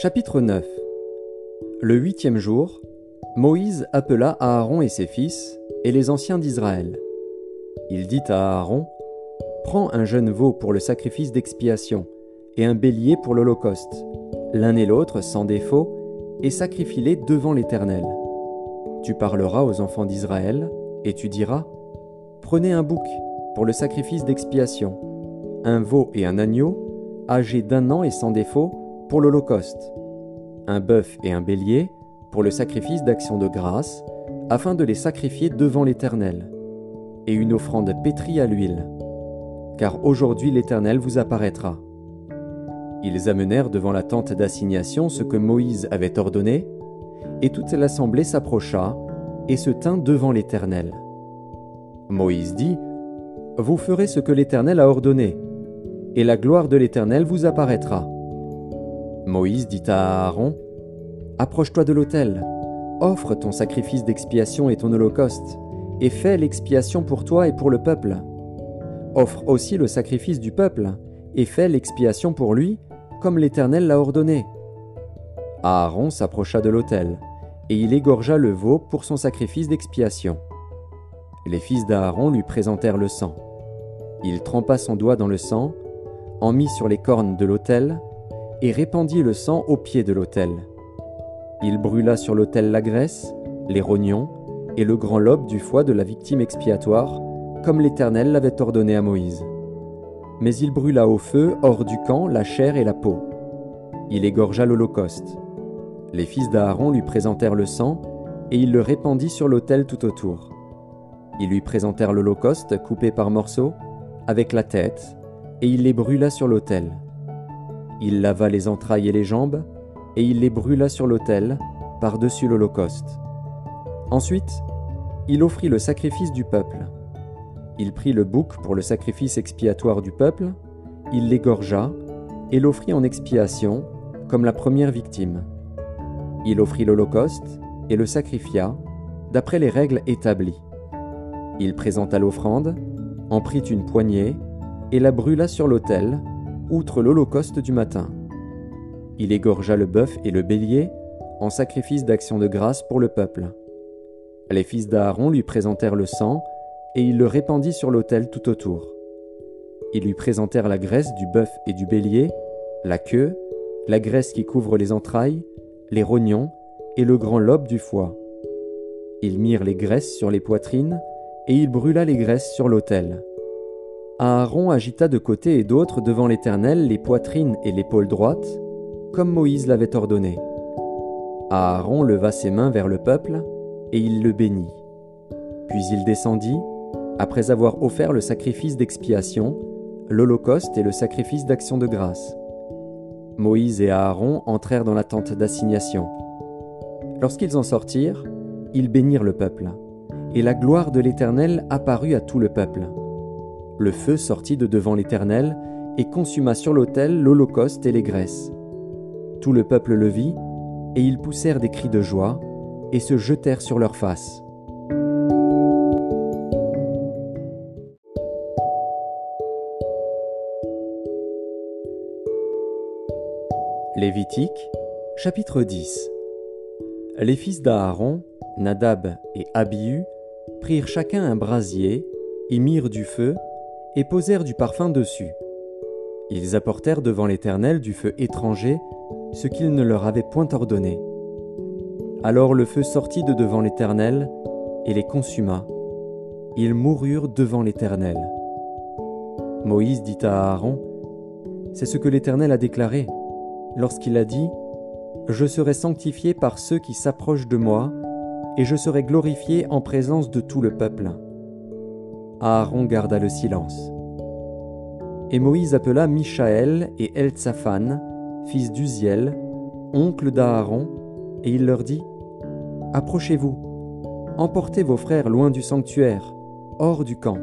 Chapitre 9 Le huitième jour, Moïse appela Aaron et ses fils, et les anciens d'Israël. Il dit à Aaron, Prends un jeune veau pour le sacrifice d'expiation, et un bélier pour l'Holocauste, l'un et l'autre sans défaut, et sacrifie-les devant l'Éternel. Tu parleras aux enfants d'Israël, et tu diras, Prenez un bouc pour le sacrifice d'expiation, un veau et un agneau, âgés d'un an et sans défaut, pour l'Holocauste, un bœuf et un bélier, pour le sacrifice d'action de grâce, afin de les sacrifier devant l'Éternel, et une offrande pétrie à l'huile. Car aujourd'hui l'Éternel vous apparaîtra. Ils amenèrent devant la tente d'assignation ce que Moïse avait ordonné, et toute l'assemblée s'approcha et se tint devant l'Éternel. Moïse dit, Vous ferez ce que l'Éternel a ordonné, et la gloire de l'Éternel vous apparaîtra. Moïse dit à Aaron, Approche-toi de l'autel, offre ton sacrifice d'expiation et ton holocauste, et fais l'expiation pour toi et pour le peuple. Offre aussi le sacrifice du peuple, et fais l'expiation pour lui, comme l'Éternel l'a ordonné. Aaron s'approcha de l'autel, et il égorgea le veau pour son sacrifice d'expiation. Les fils d'Aaron lui présentèrent le sang. Il trempa son doigt dans le sang, en mit sur les cornes de l'autel, et répandit le sang au pied de l'autel. Il brûla sur l'autel la graisse, les rognons et le grand lobe du foie de la victime expiatoire, comme l'Éternel l'avait ordonné à Moïse. Mais il brûla au feu, hors du camp, la chair et la peau. Il égorgea l'Holocauste. Les fils d'Aaron lui présentèrent le sang, et il le répandit sur l'autel tout autour. Ils lui présentèrent l'Holocauste coupé par morceaux, avec la tête, et il les brûla sur l'autel. Il lava les entrailles et les jambes, et il les brûla sur l'autel, par-dessus l'Holocauste. Ensuite, il offrit le sacrifice du peuple. Il prit le bouc pour le sacrifice expiatoire du peuple, il l'égorgea, et l'offrit en expiation, comme la première victime. Il offrit l'Holocauste, et le sacrifia, d'après les règles établies. Il présenta l'offrande, en prit une poignée, et la brûla sur l'autel, outre l'Holocauste du matin. Il égorgea le bœuf et le bélier en sacrifice d'action de grâce pour le peuple. Les fils d'Aaron lui présentèrent le sang, et il le répandit sur l'autel tout autour. Ils lui présentèrent la graisse du bœuf et du bélier, la queue, la graisse qui couvre les entrailles, les rognons et le grand lobe du foie. Ils mirent les graisses sur les poitrines, et il brûla les graisses sur l'autel. Aaron agita de côté et d'autre devant l'Éternel les poitrines et l'épaule droite, comme Moïse l'avait ordonné. Aaron leva ses mains vers le peuple, et il le bénit. Puis il descendit, après avoir offert le sacrifice d'expiation, l'Holocauste et le sacrifice d'action de grâce. Moïse et Aaron entrèrent dans la tente d'assignation. Lorsqu'ils en sortirent, ils bénirent le peuple, et la gloire de l'Éternel apparut à tout le peuple. Le feu sortit de devant l'Éternel et consuma sur l'autel l'Holocauste et les graisses. Tout le peuple le vit, et ils poussèrent des cris de joie, et se jetèrent sur leurs faces. Lévitique, chapitre 10 Les fils d'Aaron, Nadab et Abihu, prirent chacun un brasier, y mirent du feu, et posèrent du parfum dessus. Ils apportèrent devant l'Éternel du feu étranger, ce qu'il ne leur avait point ordonné. Alors le feu sortit de devant l'Éternel, et les consuma. Ils moururent devant l'Éternel. Moïse dit à Aaron, C'est ce que l'Éternel a déclaré, lorsqu'il a dit, Je serai sanctifié par ceux qui s'approchent de moi, et je serai glorifié en présence de tout le peuple. Aaron garda le silence. Et Moïse appela Michaël et Eltsaphan, fils d'Uziel, oncle d'Aaron, et il leur dit Approchez-vous, emportez vos frères loin du sanctuaire, hors du camp.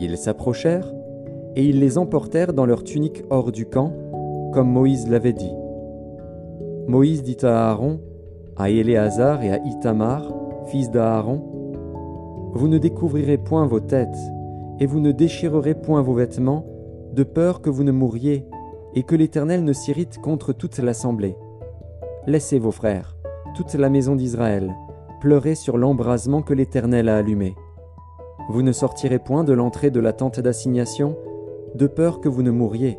Ils s'approchèrent, et ils les emportèrent dans leur tunique hors du camp, comme Moïse l'avait dit. Moïse dit à Aaron, à Éléazar et à Itamar, fils d'Aaron, Vous ne découvrirez point vos têtes, et vous ne déchirerez point vos vêtements, de peur que vous ne mouriez, et que l'Éternel ne s'irrite contre toute l'assemblée. Laissez vos frères, toute la maison d'Israël, pleurer sur l'embrasement que l'Éternel a allumé. Vous ne sortirez point de l'entrée de la tente d'assignation, de peur que vous ne mouriez,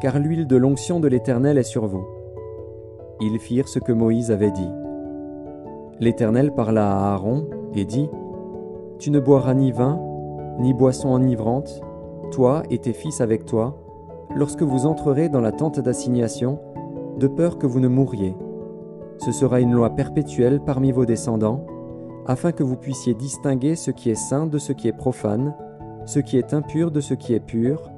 car l'huile de l'onction de l'Éternel est sur vous. Ils firent ce que Moïse avait dit. L'Éternel parla à Aaron et dit, Tu ne boiras ni vin, ni boisson enivrante, toi et tes fils avec toi, lorsque vous entrerez dans la tente d'assignation, de peur que vous ne mouriez. Ce sera une loi perpétuelle parmi vos descendants, afin que vous puissiez distinguer ce qui est saint de ce qui est profane, ce qui est impur de ce qui est pur,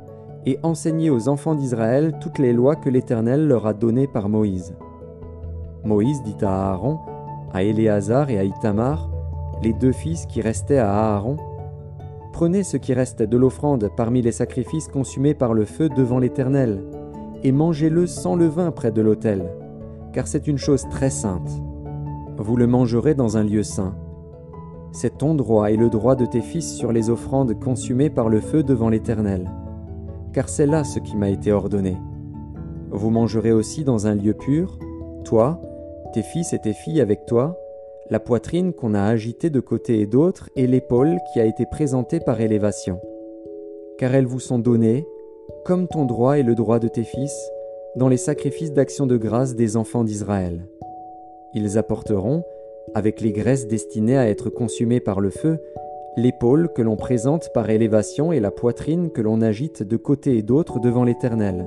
et enseigner aux enfants d'Israël toutes les lois que l'Éternel leur a données par Moïse. Moïse dit à Aaron, à Éléazar et à Itamar, les deux fils qui restaient à Aaron, Prenez ce qui reste de l'offrande parmi les sacrifices consumés par le feu devant l'Éternel, et mangez-le sans levain près de l'autel, car c'est une chose très sainte. Vous le mangerez dans un lieu saint. C'est ton droit et le droit de tes fils sur les offrandes consumées par le feu devant l'Éternel, car c'est là ce qui m'a été ordonné. Vous mangerez aussi dans un lieu pur, toi, tes fils et tes filles avec toi, la poitrine qu'on a agitée de côté et d'autre et l'épaule qui a été présentée par élévation. Car elles vous sont données, comme ton droit et le droit de tes fils, dans les sacrifices d'action de grâce des enfants d'Israël. Ils apporteront, avec les graisses destinées à être consumées par le feu, l'épaule que l'on présente par élévation et la poitrine que l'on agite de côté et d'autre devant l'Éternel.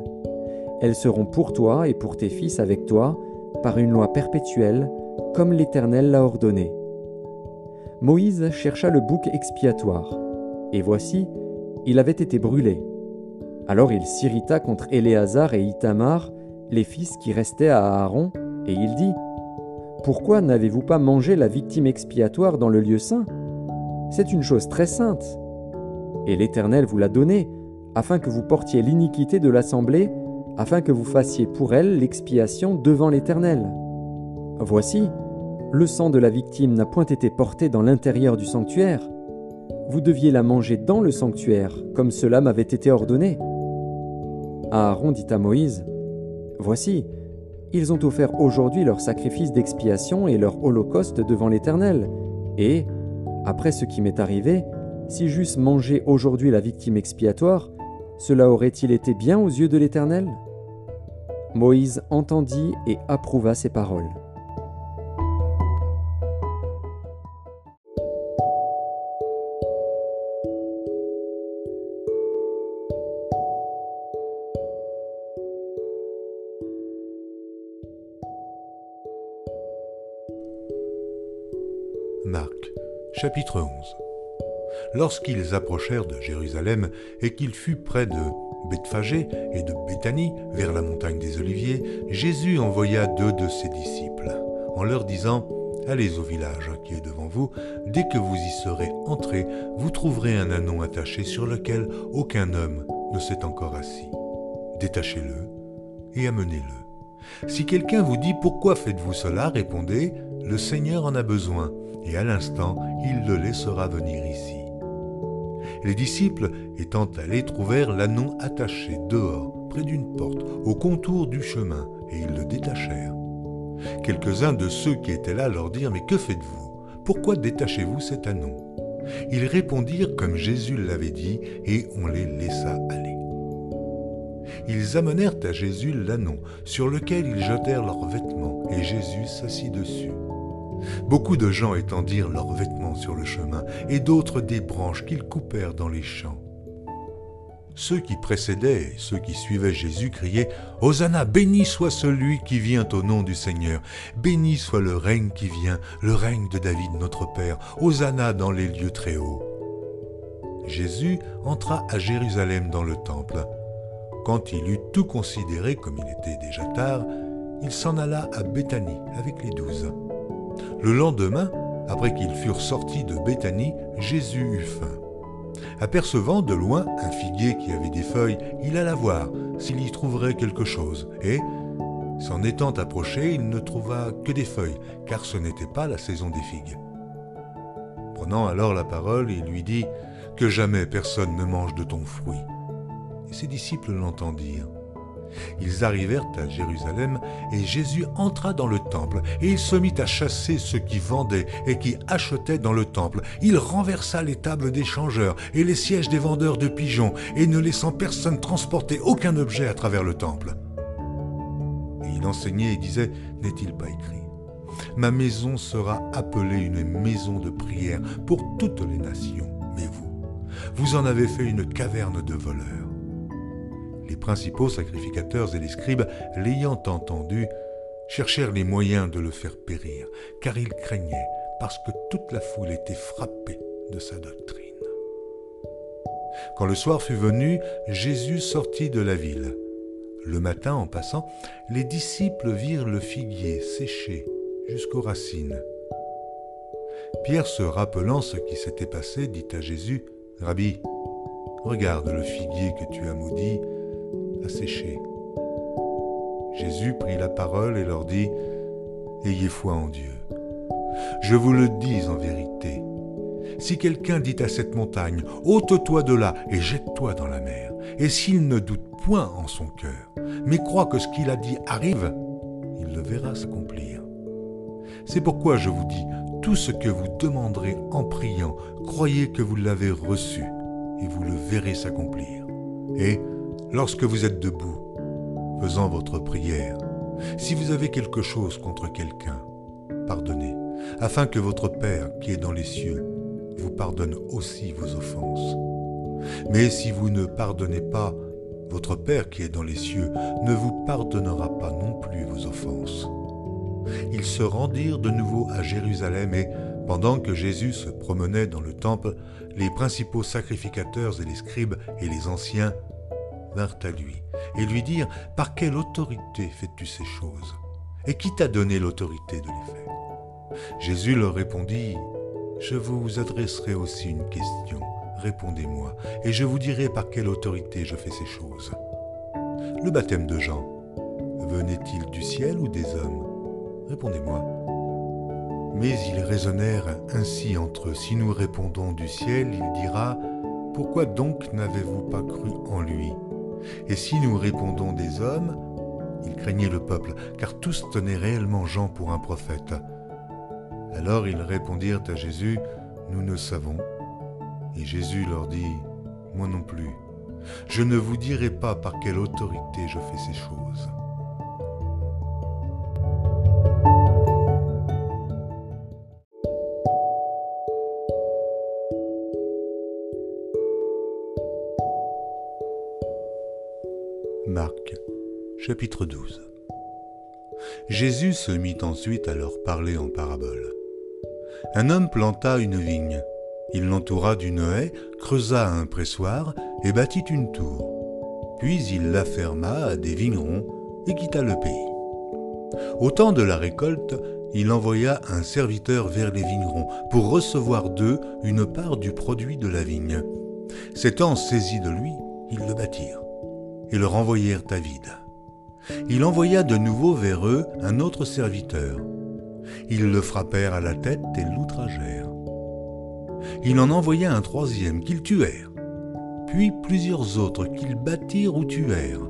Elles seront pour toi et pour tes fils avec toi, par une loi perpétuelle, comme l'Éternel l'a ordonné. Moïse chercha le bouc expiatoire, et voici, il avait été brûlé. Alors il s'irrita contre Éléazar et Itamar, les fils qui restaient à Aaron, et il dit Pourquoi n'avez-vous pas mangé la victime expiatoire dans le lieu saint? C'est une chose très sainte. Et l'Éternel vous l'a donnée, afin que vous portiez l'iniquité de l'assemblée, afin que vous fassiez pour elle l'expiation devant l'Éternel. Voici, le sang de la victime n'a point été porté dans l'intérieur du sanctuaire. Vous deviez la manger dans le sanctuaire, comme cela m'avait été ordonné. Aaron dit à Moïse, Voici, ils ont offert aujourd'hui leur sacrifice d'expiation et leur holocauste devant l'Éternel, et, après ce qui m'est arrivé, si j'eusse mangé aujourd'hui la victime expiatoire, cela aurait-il été bien aux yeux de l'Éternel? Moïse entendit et approuva ces paroles. Marc, chapitre 11 Lorsqu'ils approchèrent de Jérusalem et qu'il fut près de Bethphagée et de Béthanie, vers la montagne des Oliviers, Jésus envoya deux de ses disciples, en leur disant Allez au village qui est devant vous, dès que vous y serez entrés, vous trouverez un anon attaché sur lequel aucun homme ne s'est encore assis. Détachez-le et amenez-le. Si quelqu'un vous dit Pourquoi faites-vous cela? répondez Le Seigneur en a besoin et à l'instant il le laissera venir ici. Les disciples, étant allés, trouvèrent l'ânon attaché dehors, près d'une porte, au contour du chemin, et ils le détachèrent. Quelques-uns de ceux qui étaient là leur dirent, Mais que faites-vous? Pourquoi détachez-vous cet anon Ils répondirent comme Jésus l'avait dit, et on les laissa aller. Ils amenèrent à Jésus l'ânon, sur lequel ils jetèrent leurs vêtements, et Jésus s'assit dessus. Beaucoup de gens étendirent leurs vêtements sur le chemin, et d'autres des branches qu'ils coupèrent dans les champs. Ceux qui précédaient et ceux qui suivaient Jésus criaient Hosanna, béni soit celui qui vient au nom du Seigneur, béni soit le règne qui vient, le règne de David notre Père, Hosanna dans les lieux très hauts. Jésus entra à Jérusalem dans le temple. Quand il eut tout considéré comme il était déjà tard, il s'en alla à Béthanie avec les douze. Le lendemain, après qu'ils furent sortis de Béthanie, Jésus eut faim. Apercevant de loin un figuier qui avait des feuilles, il alla voir s'il y trouverait quelque chose, et, s'en étant approché, il ne trouva que des feuilles, car ce n'était pas la saison des figues. Prenant alors la parole, il lui dit, Que jamais personne ne mange de ton fruit. Et ses disciples l'entendirent. Ils arrivèrent à Jérusalem et Jésus entra dans le temple et il se mit à chasser ceux qui vendaient et qui achetaient dans le temple. Il renversa les tables des changeurs et les sièges des vendeurs de pigeons et ne laissant personne transporter aucun objet à travers le temple. Et il enseignait et disait, n'est-il pas écrit Ma maison sera appelée une maison de prière pour toutes les nations, mais vous, vous en avez fait une caverne de voleurs. Principaux sacrificateurs et les scribes, l'ayant entendu, cherchèrent les moyens de le faire périr, car ils craignaient, parce que toute la foule était frappée de sa doctrine. Quand le soir fut venu, Jésus sortit de la ville. Le matin, en passant, les disciples virent le figuier séché jusqu'aux racines. Pierre, se rappelant ce qui s'était passé, dit à Jésus, Rabbi, regarde le figuier que tu as maudit, Jésus prit la parole et leur dit, Ayez foi en Dieu. Je vous le dis en vérité, si quelqu'un dit à cette montagne, ôte-toi de là et jette-toi dans la mer, et s'il ne doute point en son cœur, mais croit que ce qu'il a dit arrive, il le verra s'accomplir. C'est pourquoi je vous dis, tout ce que vous demanderez en priant, croyez que vous l'avez reçu, et vous le verrez s'accomplir. Et Lorsque vous êtes debout, faisant votre prière, si vous avez quelque chose contre quelqu'un, pardonnez, afin que votre Père qui est dans les cieux vous pardonne aussi vos offenses. Mais si vous ne pardonnez pas, votre Père qui est dans les cieux ne vous pardonnera pas non plus vos offenses. Ils se rendirent de nouveau à Jérusalem et, pendant que Jésus se promenait dans le temple, les principaux sacrificateurs et les scribes et les anciens vinrent à lui et lui dirent Par quelle autorité fais-tu ces choses Et qui t'a donné l'autorité de les faire Jésus leur répondit Je vous adresserai aussi une question. Répondez-moi, et je vous dirai par quelle autorité je fais ces choses. Le baptême de Jean, venait-il du ciel ou des hommes? Répondez-moi. Mais ils raisonnèrent ainsi entre eux. Si nous répondons du ciel, il dira, Pourquoi donc n'avez-vous pas cru en lui? Et si nous répondons des hommes, ils craignaient le peuple, car tous tenaient réellement Jean pour un prophète. Alors ils répondirent à Jésus, Nous ne savons. Et Jésus leur dit, Moi non plus. Je ne vous dirai pas par quelle autorité je fais ces choses. Chapitre 12 Jésus se mit ensuite à leur parler en parabole. Un homme planta une vigne. Il l'entoura d'une haie, creusa un pressoir et bâtit une tour. Puis il la ferma à des vignerons et quitta le pays. Au temps de la récolte, il envoya un serviteur vers les vignerons pour recevoir d'eux une part du produit de la vigne. S'étant saisi de lui, ils le bâtirent et le renvoyèrent à vide. Il envoya de nouveau vers eux un autre serviteur. Ils le frappèrent à la tête et l'outragèrent. Il en envoya un troisième qu'ils tuèrent, puis plusieurs autres qu'ils battirent ou tuèrent.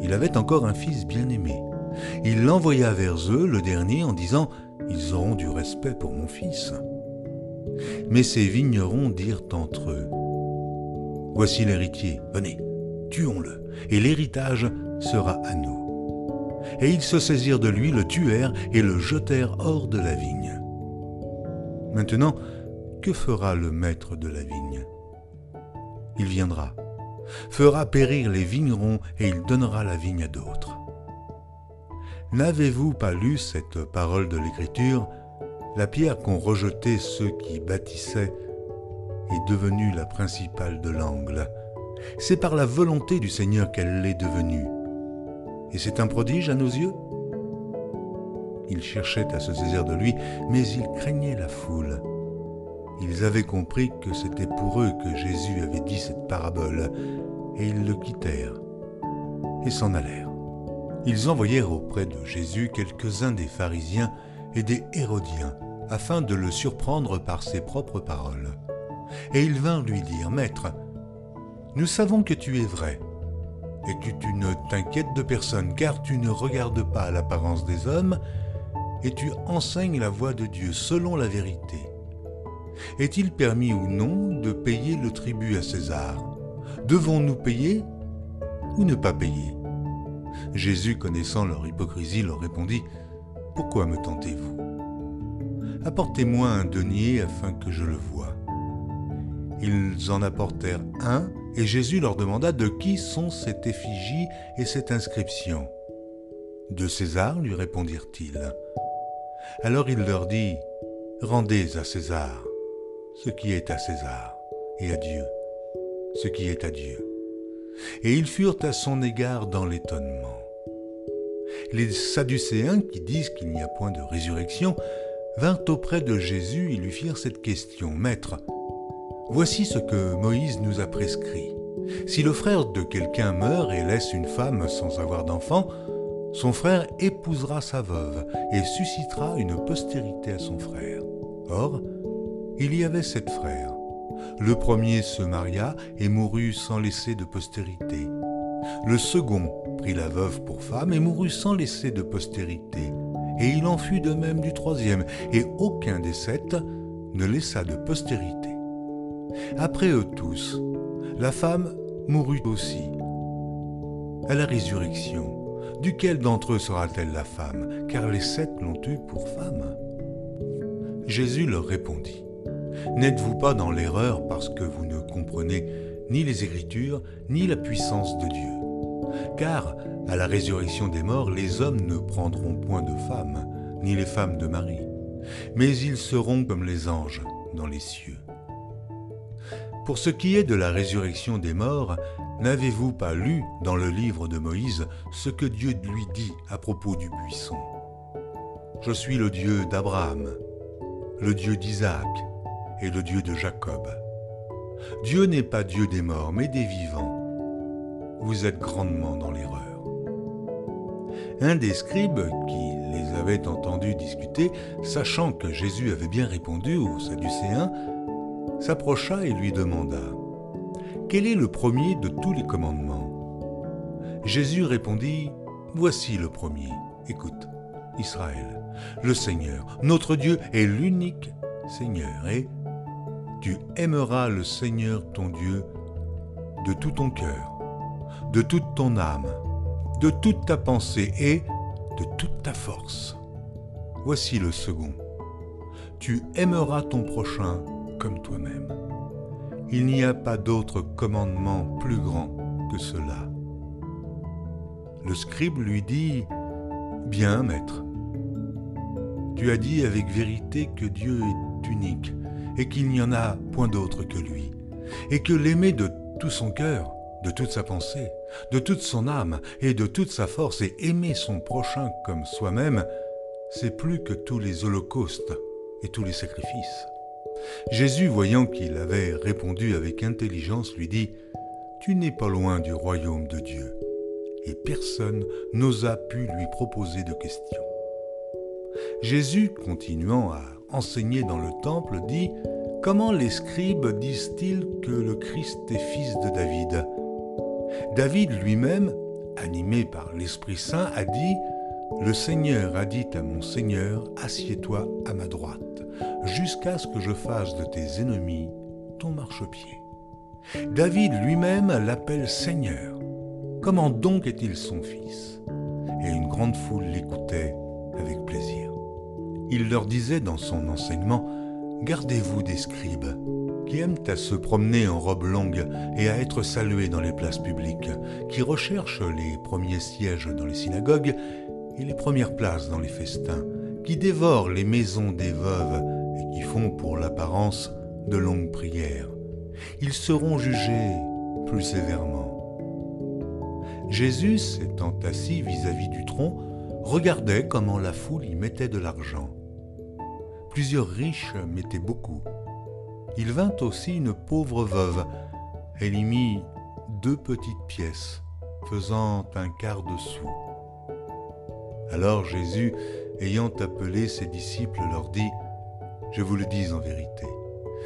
Il avait encore un fils bien-aimé. Il l'envoya vers eux, le dernier, en disant Ils auront du respect pour mon fils. Mais ces vignerons dirent entre eux Voici l'héritier, venez tuons-le, et l'héritage sera à nous. Et ils se saisirent de lui, le tuèrent et le jetèrent hors de la vigne. Maintenant, que fera le maître de la vigne? Il viendra, fera périr les vignerons et il donnera la vigne à d'autres. N'avez-vous pas lu cette parole de l'Écriture? La pierre qu'ont rejetée ceux qui bâtissaient est devenue la principale de l'angle c'est par la volonté du Seigneur qu'elle l'est devenue. Et c'est un prodige à nos yeux Ils cherchaient à se saisir de lui, mais ils craignaient la foule. Ils avaient compris que c'était pour eux que Jésus avait dit cette parabole, et ils le quittèrent et s'en allèrent. Ils envoyèrent auprès de Jésus quelques-uns des pharisiens et des hérodiens, afin de le surprendre par ses propres paroles. Et ils vinrent lui dire, Maître, nous savons que tu es vrai, et que tu ne t'inquiètes de personne, car tu ne regardes pas l'apparence des hommes, et tu enseignes la voie de Dieu selon la vérité. Est-il permis ou non de payer le tribut à César? Devons-nous payer ou ne pas payer? Jésus, connaissant leur hypocrisie, leur répondit, Pourquoi me tentez-vous? Apportez-moi un denier afin que je le voie. Ils en apportèrent un, et Jésus leur demanda de qui sont cette effigie et cette inscription. De César, lui répondirent-ils. Alors il leur dit, Rendez à César ce qui est à César, et à Dieu ce qui est à Dieu. Et ils furent à son égard dans l'étonnement. Les Sadducéens, qui disent qu'il n'y a point de résurrection, vinrent auprès de Jésus et lui firent cette question. Maître, voici ce que Moïse nous a prescrit. Si le frère de quelqu'un meurt et laisse une femme sans avoir d'enfant, son frère épousera sa veuve et suscitera une postérité à son frère. Or, il y avait sept frères. Le premier se maria et mourut sans laisser de postérité. Le second prit la veuve pour femme et mourut sans laisser de postérité. Et il en fut de même du troisième, et aucun des sept ne laissa de postérité. Après eux tous, la femme mourut aussi. À la résurrection, duquel d'entre eux sera-t-elle la femme? Car les sept l'ont eue pour femme. Jésus leur répondit. N'êtes-vous pas dans l'erreur parce que vous ne comprenez ni les Écritures, ni la puissance de Dieu? Car, à la résurrection des morts, les hommes ne prendront point de femmes, ni les femmes de Marie, mais ils seront comme les anges dans les cieux. Pour ce qui est de la résurrection des morts, n'avez-vous pas lu dans le livre de Moïse ce que Dieu lui dit à propos du buisson Je suis le Dieu d'Abraham, le Dieu d'Isaac et le Dieu de Jacob. Dieu n'est pas Dieu des morts, mais des vivants. Vous êtes grandement dans l'erreur. Un des scribes qui les avait entendus discuter, sachant que Jésus avait bien répondu aux Sadducéens, s'approcha et lui demanda Quel est le premier de tous les commandements? Jésus répondit Voici le premier. Écoute, Israël, le Seigneur, notre Dieu est l'unique Seigneur, et tu aimeras le Seigneur ton Dieu de tout ton cœur, de toute ton âme, de toute ta pensée et de toute ta force. Voici le second. Tu aimeras ton prochain toi-même. Il n'y a pas d'autre commandement plus grand que cela. Le scribe lui dit, Bien, maître, tu as dit avec vérité que Dieu est unique et qu'il n'y en a point d'autre que lui, et que l'aimer de tout son cœur, de toute sa pensée, de toute son âme et de toute sa force, et aimer son prochain comme soi-même, c'est plus que tous les holocaustes et tous les sacrifices. Jésus, voyant qu'il avait répondu avec intelligence, lui dit, Tu n'es pas loin du royaume de Dieu. Et personne n'osa pu lui proposer de questions. Jésus, continuant à enseigné dans le temple, dit Comment les scribes disent-ils que le Christ est fils de David? David lui-même, animé par l'Esprit Saint, a dit Le Seigneur a dit à mon Seigneur Assieds-toi à ma droite, jusqu'à ce que je fasse de tes ennemis ton marchepied. David lui-même l'appelle Seigneur. Comment donc est-il son fils? Et une grande foule l'écoutait avec plaisir il leur disait dans son enseignement Gardez-vous des scribes, qui aiment à se promener en robe longue et à être salués dans les places publiques, qui recherchent les premiers sièges dans les synagogues et les premières places dans les festins, qui dévorent les maisons des veuves et qui font pour l'apparence de longues prières. Ils seront jugés plus sévèrement. Jésus, s'étant assis vis-à-vis -vis du tronc, regardait comment la foule y mettait de l'argent. Plusieurs riches mettaient beaucoup. Il vint aussi une pauvre veuve. Elle y mit deux petites pièces, faisant un quart de sou. Alors Jésus, ayant appelé ses disciples, leur dit, Je vous le dis en vérité,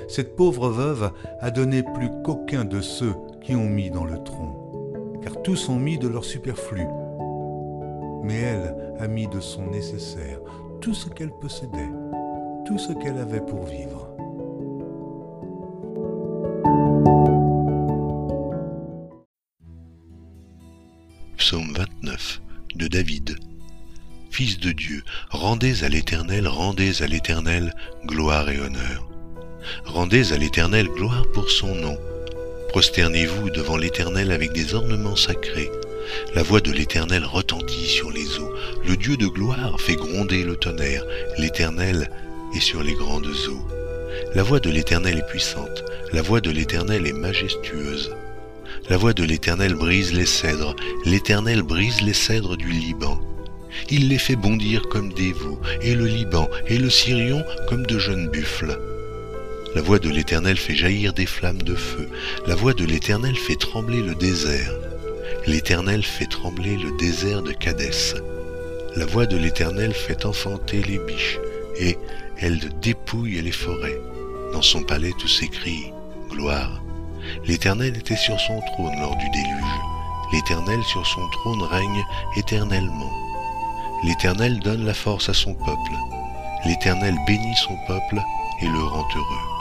cette pauvre veuve a donné plus qu'aucun de ceux qui ont mis dans le tronc. car tous ont mis de leur superflu. Mais elle a mis de son nécessaire, tout ce qu'elle possédait, tout ce qu'elle avait pour vivre. À l'Éternel, rendez à l'Éternel gloire et honneur. Rendez à l'Éternel gloire pour son nom. Prosternez-vous devant l'Éternel avec des ornements sacrés. La voix de l'Éternel retentit sur les eaux. Le Dieu de gloire fait gronder le tonnerre. L'Éternel est sur les grandes eaux. La voix de l'Éternel est puissante. La voix de l'Éternel est majestueuse. La voix de l'Éternel brise les cèdres. L'Éternel brise les cèdres du Liban. Il les fait bondir comme des veaux, et le Liban et le Syrion comme de jeunes buffles. La voix de l'Éternel fait jaillir des flammes de feu. La voix de l'Éternel fait trembler le désert. L'Éternel fait trembler le désert de Cadès. La voix de l'Éternel fait enfanter les biches, et elle dépouille les forêts. Dans son palais tout s'écrie Gloire. L'Éternel était sur son trône lors du déluge. L'Éternel sur son trône règne éternellement. L'Éternel donne la force à son peuple. L'Éternel bénit son peuple et le rend heureux.